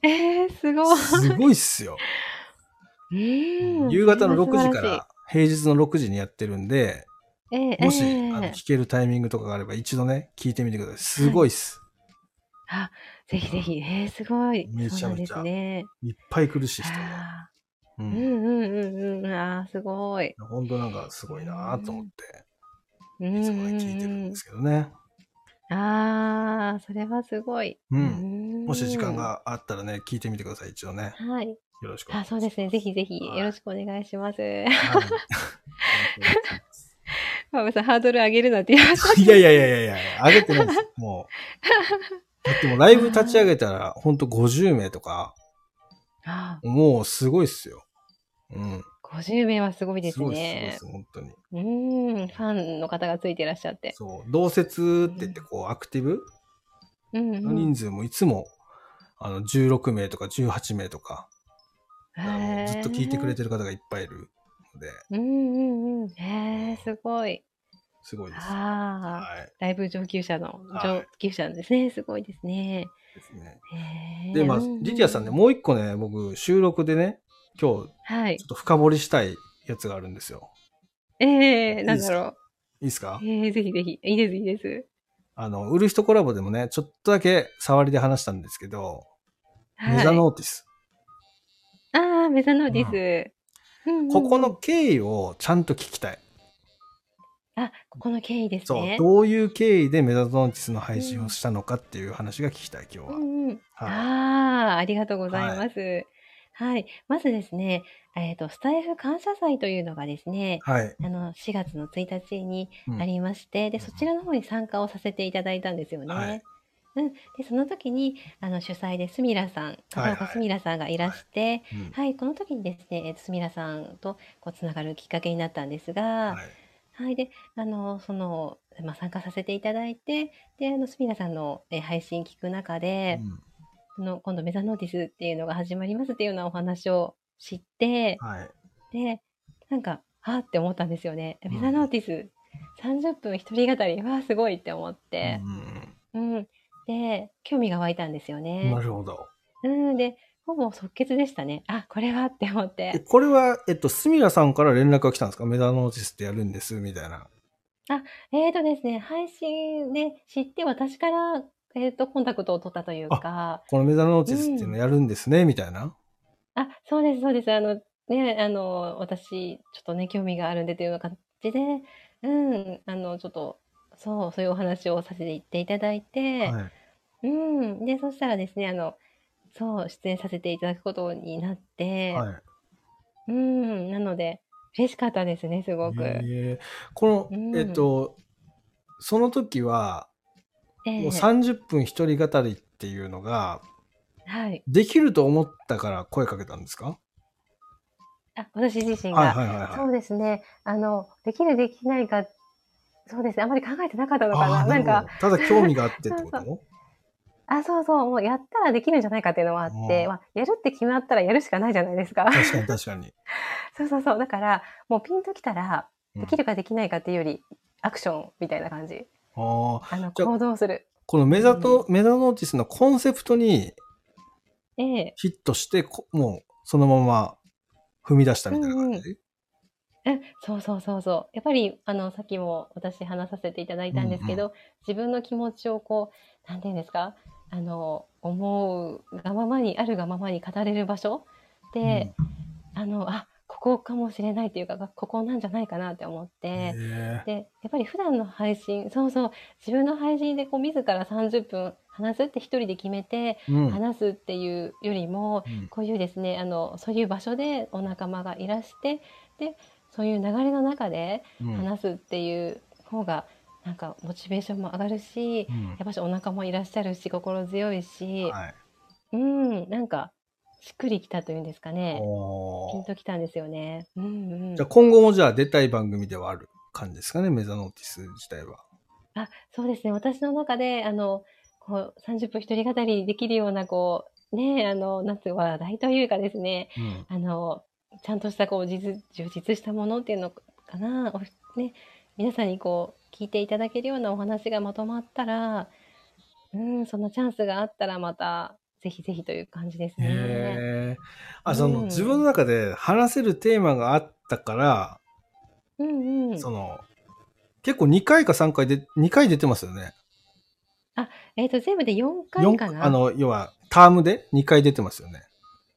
えー、すごい。すごいっすよ。夕方の6時から平日の6時にやってるんで、えーもし、えーあの聞けるタイミングとかがあれば一度ね、聞いてみてください。すごいっす。あ、ぜひぜひ、えー、すごい。めちゃめちゃね。いっぱい来るし、人が。あう。ーうんんうんうんうん。あーすごい。本当なんかすごいなと思って、うんいつもね聞いてるんですけどね。ああ、それはすごい。うんんもし時間。があったらね、聞いてみてください、一度ね。はい。よろしくお願あ、いします。そうですね。ぜひぜひ、はいよろしくお願いします。はい マブさん、ハードル上げるなって言いましいやいやいやいやいや、上げてないです。もだってもうライブ立ち上げたら、ほんと50名とか、あもうすごいっすよ。うん。50名はすごいですねす、。すごいっす、本当に。うーん、ファンの方がついていらっしゃって。そう。同説って言って、こう、アクティブ？の人数もいつも、あの、16名とか18名とか、あのずっと聞いてくれてる方がいっぱいいるので、うんうんうん。へえ、すごい。すごいです。ああ、はい。ライブ上級者の、はい上級者ですね。すごいですね。ですね。で、まあ、リティアさんね、もう一個ね、僕、収録でね、今日、はいちょ。っと深掘りしたいやつがあるんですよ。ええいいなんだろいいですか？う。ええぜひぜひ。いいです、いいです。あの、売る人コラボでもね、ちょっとだけ触りで話したんですけど、はい。メザノーティス。ああ、メザノーティス。うんうんうんここの、経緯をちゃんと聞きたい。あ、ここの経緯ですそうね。。どういう経緯でメザノーティスの配信をしたのかっていう話が聞きたい、今日は。うんうん。はああ、ありがとうございます。はい。まずですね、えっ、と、スタイフ感謝祭というのがですね、い。はい。あの、4月の1日にうんありまして、で、そちらの方に参加をさせていただいたんですよね。はいうん。で、その時に、あの、主催でスミラさん、片岡スミラさんがいらして、うんはい、この時にですね、えっとスミラさんとこうつながるきっかけになったんですが、はいはい、で、あの、その、まあ、参加させていただいて、で、あの、スミラさんのえ配信聞く中で、うんあの、今度メザノーティスっていうのが始まりますっていうようなお話を知って、はい。で、なんか、はーって思ったんですよね。うんメザノーティス30分一人語り、わあ、すごいって思って、うんうん。で、興味が湧いたんですようんねな。るほど。うん、で、ほぼ即決でしたね。あ、これはって思っえ、て。これは、えっと、スミラさんから連絡が来たんですか？メザノーティスってやるんです、みたいな。えーとですね、配信で知って私から、えーと、コンタクトを取ったというか、このメザノーティスっていうのやるんですね、みたいな？あ、そうです、そうです。あの、ね、あの、私、ちょっとね、興味があるんでというような感じで、うん、あの、ちょっと、そう、そういうお話をさせていただいて、はい。うん、で、そしたらですね、あの、そう、出演させていただくことになって、はい。うん、なので、嬉しかったですね、すごく。へえこの、うんえっと、その時は、ええもう30分一人語りっていうのが、はい。できると思ったから声かけたんですか？あ、私自身が。はいはいはいはい。そうですね。あの、できるできないか、そうですね。あまり考えてなかったのかな。なんか、ただ興味があってってこと？そうあ、そうそう、もうやったらできるんじゃないかっていうのはあって、うんまあ、やるって決まったらやるしかないじゃないですか。確かに確かに。そうそうそう。だから、もうピンときたら、うんできるかできないかっていうより、アクションみたいな感じ。あー。あの、行動する。このメザと、メザノーティスのコンセプトにええ。ヒットして、こもうそのまま踏み出したみたいな感じ、えそうそうそうそう。やっぱり、あの、さっきも私話させていただいたんですけど、自分の気持ちをこう、なんていうんですか、あの、思うがままに、あるがままに語れる場所で、あの、あ、ここかもしれないっていうか、ここなんじゃないかなって思っうんて、へで、やっぱり普段の配信、そうそう、自分の配信でこう自ら30分話すって一人で決めて話すっていうよりも、うん。こういうですね、あの、そういう場所でお仲間がいらして、で、そういう流れの中でうん。話すっていう方が、なんかモチベーションも上がるし、うん。やっぱしお仲間もいらっしゃるし、心強いし、はい。うん、なんか、しっくりきたというんですかね。ピンときたんですよね。うんうんじゃあ。今後もじゃあ出たい番組ではある感じですかね、メザノーティス自体は。あ、そうですね。私の中で、あの、こう、30分一人語りできるような、こう、ね、あの、なんつう話題というかですね、うんあの、ちゃんとした、こう、実充実したものっていうのかな、おね、皆さんにこう、聞いていただけるようなお話がまとまったら、うん、そのチャンスがあったらまた、ぜひぜひという感じですね。あ、その、うん自分の中で話せるテーマがあったから、うんうん。その、結構2回か3回で、2回出てますよね。えっ、と、全部で4回かな。四あの、要は、タームで2回出てますよね。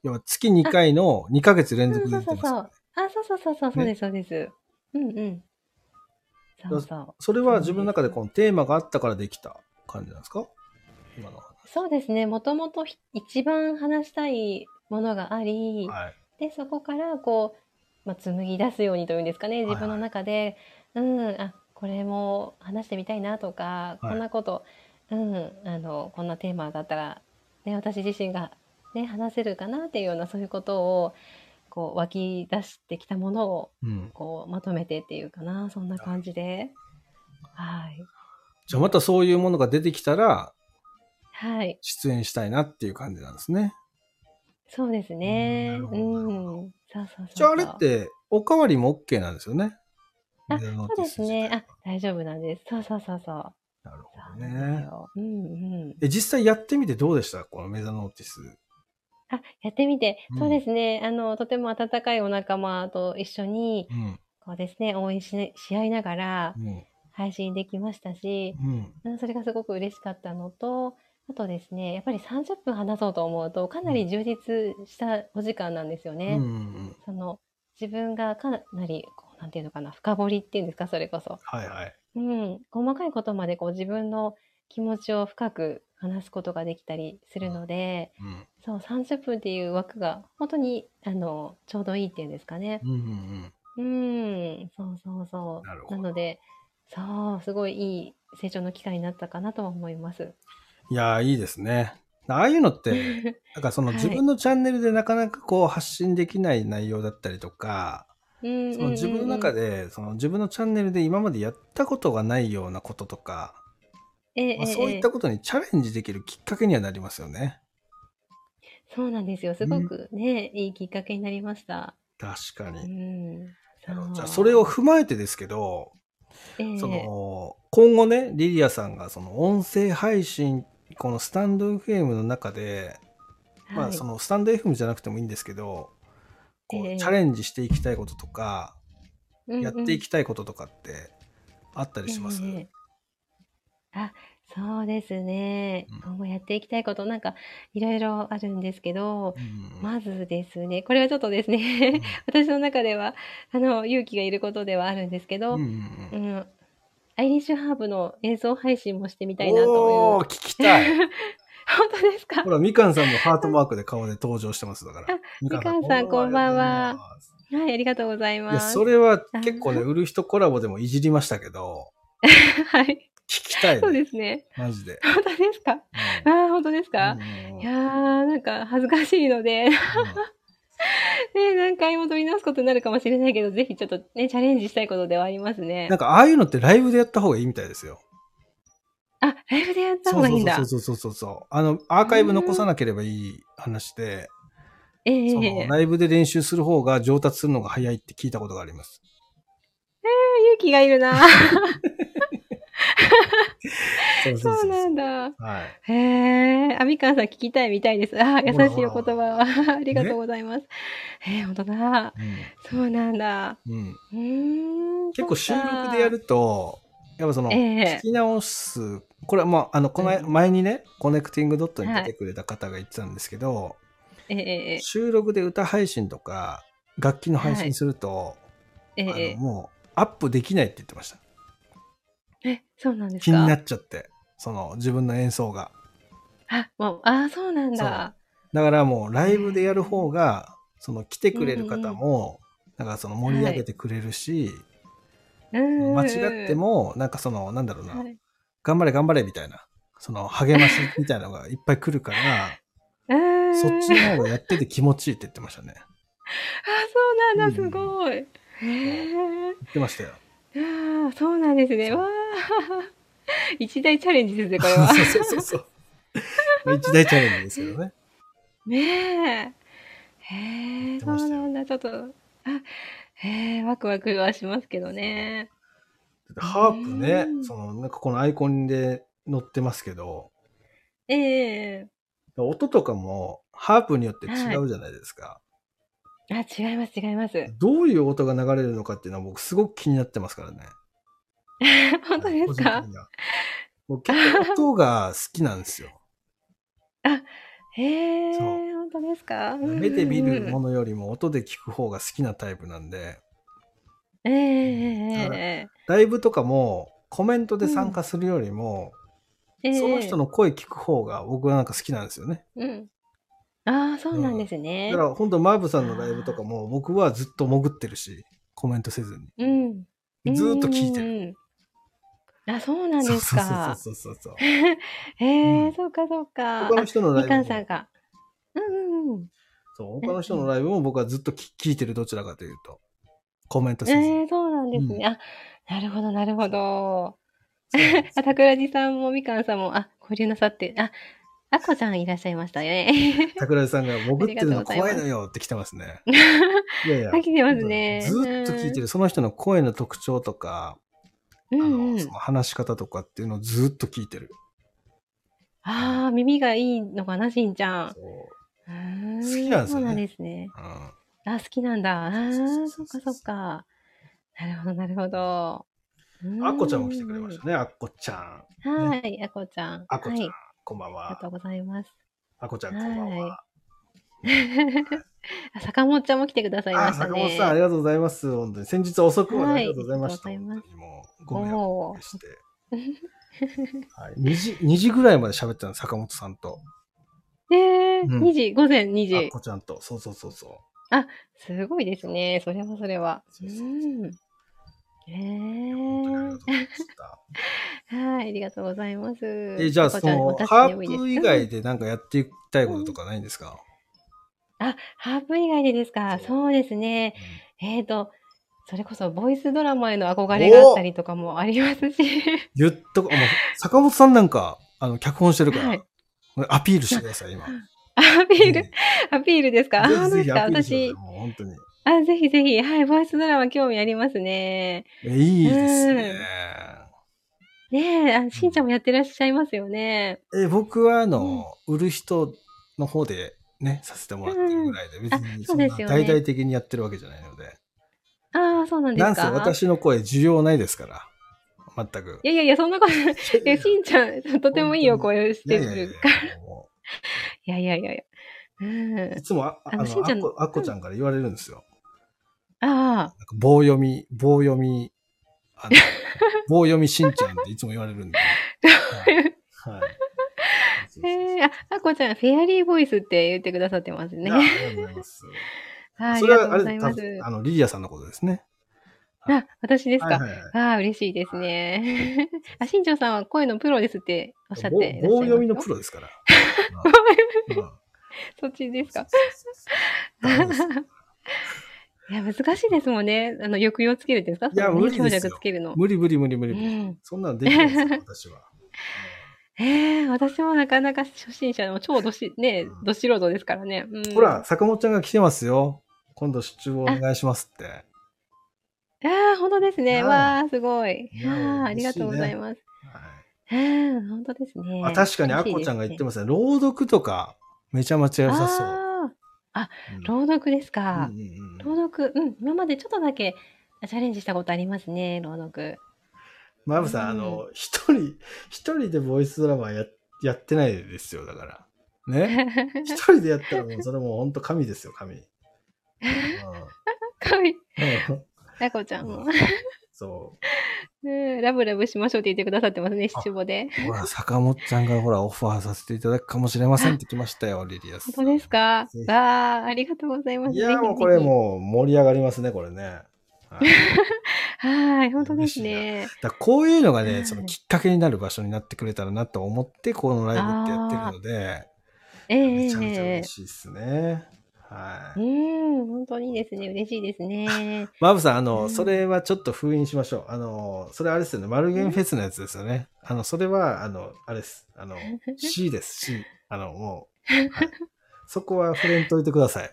要は、月2回の2ヶ月連続で出てますよね。あ、そうそうそうそう、そうです、そうです。うんうん。そうそう。それは自分の中でこのテーマがあったからできた感じなんですか？今のそうですね。もともとひ一番話したいものがあり、はい。で、そこからこう、まあ、紡ぎ出すようにというんですかね、はい自分の中で、うん、あ、これも話してみたいなとか、はい。こんなこと、うん、あの、こんなテーマだったら、ね、私自身が、ね、話せるかなっていうようなそういうことをこう湧き出してきたものをうん。こうまとめてっていうかな。そんな感じで。はい。じゃあまたそういうものが出てきたら、はい。出演したいなっていう感じなんですね。そうですね。ううん。そうそうそうじゃああれって、おかわりも OK なんですよね？あそうですね。あ大丈夫なんです。そうそうそうそう。なるほどね。うんうん。え、実際やってみてどうでした？このメダノーティス。あやってみて、うん。そうですね。あのとても温かいお仲間と一緒にうん。こうですね応援しし合いながらうん。配信できましたし、うん。うんそれがすごく嬉しかったのと、あとですね、やっぱり30分話そうと思うと、かなり充実したお時間なんですようん。ね。うん。その自分がかなり、こうなんていうのかな、深掘りっていうんですか、それこそ。はいはい。うん、細かいことまでこう自分の気持ちを深く話すことができたりするので、うん。そう、30分っていう枠が本当に、あの、ちょうどいいっていうんですかね。うんうんうん、そうそうそう。なるほどので、そう、すごいいい成長の機会になったかなとは思います。いやー、いいですね。ああいうのって、なんかそのはい自分のチャンネルでなかなかこう発信できない内容だったりとか、うんその自分の中で、で、その自分のチャンネルで今までやったことがないようなこととか、ええまあ、ええそういったことにチャレンジできるきっかけにはなりますよね。そうなんですよ。すごくね、いいきっかけになりました。確かうに。うじゃあ、それを踏まえてですけど、ええその、今後ね、リリアさんがその音声配信、このスタンド FM の中で、まあはい。そのスタンド FM じゃなくてもいいんですけど、こうええ。チャレンジしていきたいこととか、うんうん。やっていきたいこととかってあったりします、ええあ、そうですね。うん。今後やっていきたいこと、なんかいろいろあるんですけど、うんまずですね、これはちょっとですね、私の中では、あの、勇気がいることではあるんですけど、うん、アイリッシュハーブの映像配信もしてみたいなと。おー、聞きたい。本当ですか？ほら、みかんさんもハートマークで顔で登場してますだからあ。みかんさんこんばんはありがとうございますはい、ありがとうございます。それは結構ね、売る人コラボでもいじりましたけど、はい、聞きたいそうね。ですね。マジで。本当ですか？うんああ、本当ですか、うんうんうんいやー、なんか恥ずかしいので、ね、何回も取り直すことになるかもしれないけど、ぜひちょっとね、チャレンジしたいことではありますねなん。か、ああいうのってライブでやった方がいいみたいですよ。あ、ライブでやった方がいいんだ。そうそうそうそうそう。あの、アーカイブ残さなければいい話で、ええそのライブで練習する方が上達するのが早いって聞いたことがあります。勇気がいるな。そうそうなんだ。はい。へえ、あみかんさん聞きたいみたいです。あー、優しいお言葉。ありがとうございます。へえ、本当だ。そうなんだ。うん。うん。結構収録でやると、やっぱその、ええ聞き直す、これはまあ、あの、このうん前にね、コネクティングドットに出てくれた方が言ってたんですけど、ええええ収録で歌配信とか、楽器の配信すると、あのもう、アップできないって言ってました。ええ、そうなんですか？気になっちゃって、その、自分の演奏が。あ、もう、あー、そうなんだ。だからもう、ライブでやる方が、その、来てくれる方も、なんかその、盛り上げてくれるし、うん。間違っても、なんかその、なんだろうな、はい、頑張れ頑張れみたいな、その、励ましみたいなのがいっぱい来るから、うんそっちの方がやってて気持ちいいって言ってましたね。あ、そうなんだ、うんすごい。へえ。言ってましたよ。ああ、そうなんですね。わあ。一大チャレンジですね、これは。そうそうそうそう。まあ一大チャレンジですけどね。ねえ。へえ、そうなんだ。ちょっと、あ、へえ、ワクワクはしますけどね。ハープねう、んその、なんかこのアイコンで載ってますけど、ええ音とかもハープによって違うじゃないですか。あ、違います、違います。どういう音が流れるのかっていうのは僕すごく気になってますからね。本当ですか？僕結構音が好きなんですよ。へえ、本当ですか？目で見るもの。のよりも音で聞く方が好きなタイプなんで、ええええライブとかもコメントで参加するよりも、ええその人の声聞く方が僕はなんか好きなんですよね。うん。ああ、そうなんですね。だから本当マーブさんのライブとかも僕はずっと潜ってるし、コメントせずに。うん。ずーっと聞いてる。る。あ、そうなんですか。そうそうそうそうそう。へ え、うんそうかそうか。他の人のライみかんさんが。うんうんうん。そう、他の人のライブも僕はずっと聞聞いてるどちらかというと。コメントせず。ええそうなんですね。うんあ、なるほど、なるほど。あ、桜地さんもみかんさんも、あ、交流なさって、あ、あこちゃんいらっしゃいましたよね。桜井さんが潜ってるの怖いのよって来てますね。いやいや。あ来てますねずっと聞いてる。その人の声の特徴とか、うんその話し方とかっていうのをずっと聞いてる。ああ、耳がいいのかな、しんちゃん。好きなんですよねそうなんですね。うんあ、好きなんだ。ああー、そっかそっか。なるほど、なるほど。あっこちゃんも来てくれましたね。あっこちゃん。た。はい、あこちゃん。あっこちゃん、はい、こんばんはありがと。うございます。あっこちゃん、こんばんは。は あ坂本ちゃんも来てくださいまあ、したね。坂本さん、ありがとうございます。本当に。先日遅くまでありがとうございました。はい本当にもう、ご迷惑して。はい、2時、2時ぐらいまで喋ってたの、坂本さんと。えー、うん2時、午前2あっ時。こちゃんと。そうそうそうそう。すごいですね。それはそれは。そううそうそううございー。はい、ありがとうございます。え、じゃあ、その、ハープ以外でなんかやっていきたいこととかないんですか、あ、ハープ以外でですか？そうですね。えーと、それこそボイスドラマへの憧れがあったりとかもありますし。言っとこ、もう坂本さんなんか、あの、脚本してるから、はいアピールしてください、今。アピール、うんアピールですか？あ、ぜひぜひ本当ですか私、本当に。あ、ぜひぜひ、はい、ボイスドラマ興味ありますね。えいいですね。ねえ、あしんちゃんもやってらっしゃいますよね。え、僕は、あの、売る人の方でね、させてもらってるぐらいで、別あにそんな大々的にやってるわけじゃないので。ああ、そうなんでなんせすか私の声需要ないですから。全く。いやいやいや、そんなことない。え、しんちゃん、とてもいいお声をしてるから。もいやいやいやいや。うんうい。つもあ、あの、あっこちゃんから言われるんですよ。あ棒読み、棒読み、あの 棒読みしんちゃんっていつも言われるんで。はい。はいあ。えー、あ、あこちゃん、フェアリーボイスって言ってくださってますね。ありがとうございます。はい、あそれりがとうはあれ多ございます。分あの、リリアさんのことですね。あ、私ですか？はいはいはいああ、嬉しいですね。あ、新庄さんは声のプロですっておっしゃって棒棒読みのプロですから。うんうんそっちですか？いや、難しいですもんね。あの、抑揚つけるっていうんですか？いや無理ですよ強弱つけるの。無理無理無理無理う無理。ん。そんなのできないですよ、私は。ええ私もなかなか初心者でも超どし、ね、ど素人ですからね。うん、ほら、坂本ちゃんが来てますよ。今度出張お願いしますって。ああ、本当ですね。はいわあ、すごい。いやありがとうございます。はいうん、本当ですね。あ確かに、あっこちゃんが言ってますね。朗読とか、めちゃめちゃ良さそう。あうんー朗読ですか。うんうんうん朗読、うん、今までちょっとだけチャレンジしたことありますね、朗読。マブさん、あの、一人、一人でボイスドラマややってないですよ、だから。ね？一人でやったらもうそれもう本当神ですよ、神。うんかわいい。うんあこちゃんも。そねラブラブしましょうって言ってくださってますね、七五で。う。ほら、坂本ちゃんがほら、オファーさせていただくかもしれませんって来ましたよ、リリアス。本当ですか？わあ、ありがとうございます。いや、もうこれもう盛り上がりますね、これね。はい はい、本当ですね。だこういうのがね、はいそのきっかけになる場所になってくれたらなと思って、このライブってやってるので、ええめちゃめちゃええ嬉しいですね。はい。うん、本当にいいですね。嬉しいですね。マブさん、あの、うんそれはちょっと封印しましょう。あの、それあれですよね、マルゲンフェスのやつですよね。あの、それは、あの、あれです。あの、C です、C。あの、もう、はいそこは触れんといてください。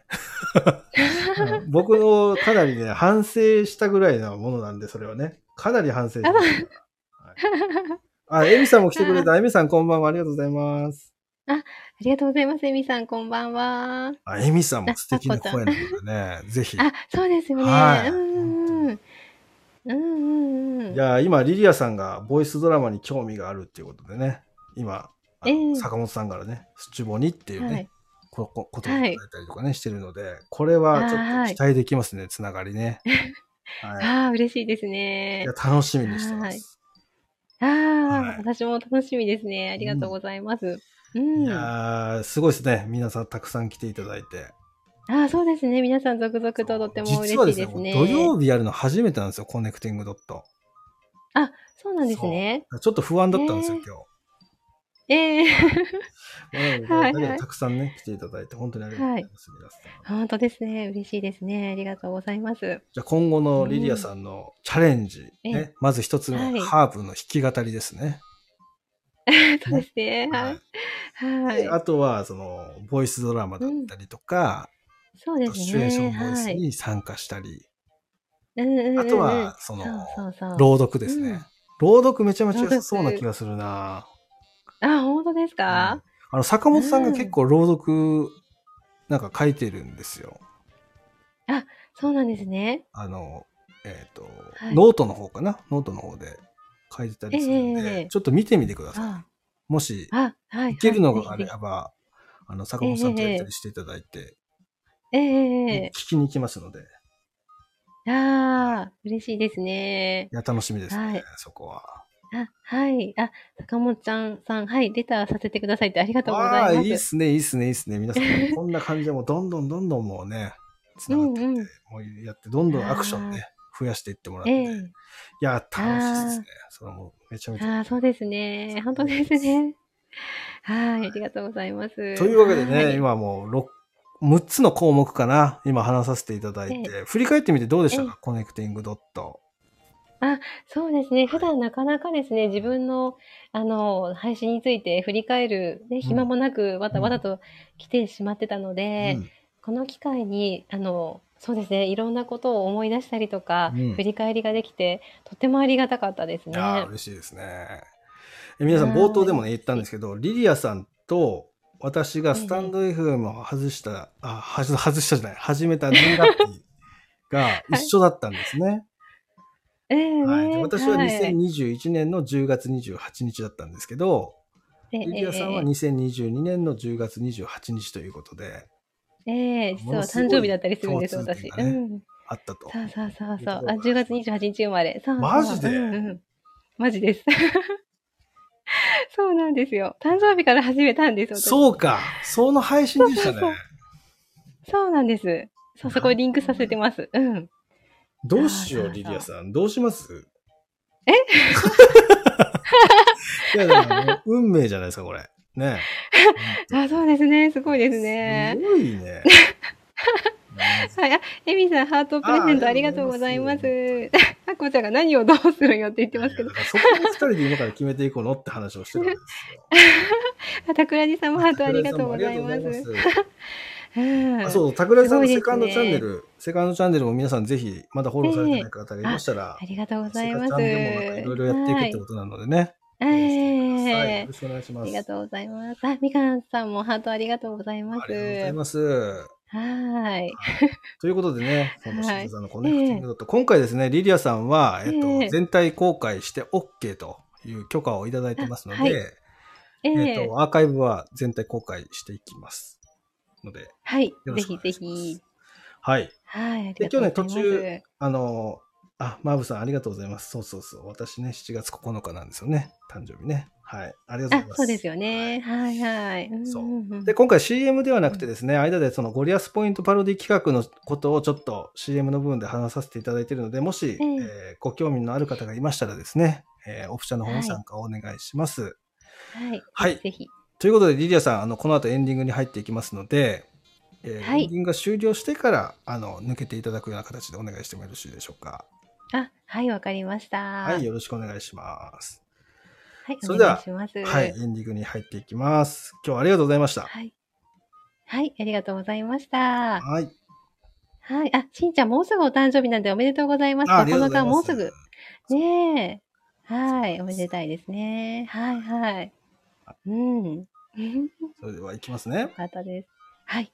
う ん僕のかなりね、反省したぐらいなものなんで、それはね。かなり反省しました。はいあ、エミさんも来てくれた。エミさんこんばんは。ありがとうございます。ありがとうございます。エミさん、こんばんは。あ、エミさんも素敵な声なのでね、ぜひ。あ、そうですよね。はいうんうんうん。うん。いや、今、リリアさんがボイスドラマに興味があるっていうことでね、今、ええ坂本さんからね、スチュボにっていうね、はいここことをいただいたりとかね、してるので、これはちょっと期待できますね、つながりね。はいああ、嬉しいですねいや。楽しみにしてます。ああ、はい私も楽しみですね。ありがとうございます。うん。いやあー、すごいですね。皆さんたくさん来ていただいて。あ、そうですね。皆さん続々ととっても嬉しいですね。実はですね、土曜日やるの初めてなんですよ、コネクティングドット。そうなんですね。ちょっと不安だったんですよ、えー今日。ええまあはいたくさんね、来ていただいて、本当にありがとうございます、皆さん。本当ですね。嬉しいですね。ありがとうございます。じゃあ今後のリリアさんのチャレンジ、えね、まず一つ目、はいハーブの弾き語りですね。そうですね。はい。はい。であとは、その、ボイスドラマだったりとか、そうですね。シチュエーションボイスはい。に参加したり、うんうんうんうんあとは、その。朗読ですね。うん朗読めちゃめちゃ良さそうな気がするな、あ、本当ですうんか、あの、坂本さんが結構朗読、なんか書いてるんですよ。そうなんですね。あの、えっ、と、はいノートの方かな？ノートの方で書いてたりするんで、ええちょっと見てみてください。あ、もし、あ、はい。いけるのはいがあれば、あの、坂本さんとやったりしていただいて、ええ聞きに行きますので、ああ、嬉しいですね。いや、楽しみですね、はいそこは。あ、はい。あ、坂本ちゃんさん、はい。レターさせてくださいってありがとうござああ、います。いいっすね、いいっすね、いいっすね。皆さん、こんな感じでもうどんどんどんどんもうね、つながってって、うんうんもうやって、どんどんアクションね、増やしていってもらって。ええいや、楽しいですね。それはもうめちゃめちゃ。ああ、そうですね。本当ですね。はい。ありがとうございます。というわけでね、はい今もう6、6つの項目かな、今話させていただいて、振り返ってみてどうでしたか、コネクティングドット。そうですね。普段なかなかですね、自分の、あの、配信について振り返る、ね、暇もなく、わたわたと来てしまってたので、うんこの機会に、あの、そうですね、いろんなことを思い出したりとか、うん。振り返りができて、とてもありがたかったですね。嬉しいですね。え皆さんはい冒頭でもね言ったんですけど、リリアさんと私がスタンド FM を外した、あ、はじ外したじゃない、始めた年月日が 一緒だったんですね。ええはい、でね私ははい。2021年の10月28日だったんですけど、ええリリアさんはえ2022年の10月28日ということで、えええ実は誕生日だったりするんです、ねうん。あったと。そうそうそうそう。あ、いうところが10月28日生まれ。そうそうマジで？うんうん。マジです。そうなんですよ。誕生日から始めたんです、私そうか、その配信でしたね。そうそうそうなんです。そう、そこリンクさせてます。うん。どうしよう、そうそうそうリリアさん。どうします？え？いや、だからね運命じゃないですか、これ。ね。あ、そうですね。すごいですねす。ごいね。はい。あ、エミさん、ハートプレゼントあありがとうございます。あこちゃんが何をどうするんよって言ってますけどそこを二人で今から決めていこうのって話をしてたんですよ。あ、桜地さんもハートありがとうございます。あそう、桜井さんのセカンドチャンネル、セカンドチャンネルも皆さんぜひ、まだフォローされてない方がいましたら、ありがとうございます。セカチャンでもなんかいろいろやっていくってことなのでね。はい。よろしくお願いします。ありがとうございます。あ、みかんさんもハートありがとうございます。ありがとうございます。はい。ということでね、そのはい新座のコネクティングドット、今回ですね、リリアさんは、えっと、ええ全体公開して OK という許可をいただいてますので、あはいええっえと、アーカイブは全体公開していきます。ので、はい。ぜひぜひ。はい。はい。ありでがとうございます。今日ねあの、あ、マーブさんありがとうございます。そうそうそう。私ね、7月9日なんですよね。誕生日ね。はい。ありがとうございま、す。あそうですよね。はいはい。うんそうで、今回 CM ではなくてですね、間でそのゴリアスポイントパロディ企画のことをちょっと CM の部分で話させていただいているので、もし、えええーご興味のある方がいましたらですね、えーオプチャの方はいに参加をお願いします。はい。はいぜひ。ということで、リリアさん、あの、この後エンディングに入っていきますので、えーはいエンディングが終了してから、あの、抜けていただくような形でお願いしてもよろしいでしょうか。あ、はい、わかりました。はい、はい、よろしくお願いします。おそれでは願いします。はい、エンディングに入っていきます。今日はありがとうございました。はい。はい、ありがとうございました。はい。はい。あ、しんちゃん、もうすぐお誕生日なんでおめでとうございます。あありがとう9ございます日もうすぐ。ねえ。はい、おめでたいですね。はい、はい。うん。よ それでは行きますね。かったです。はい。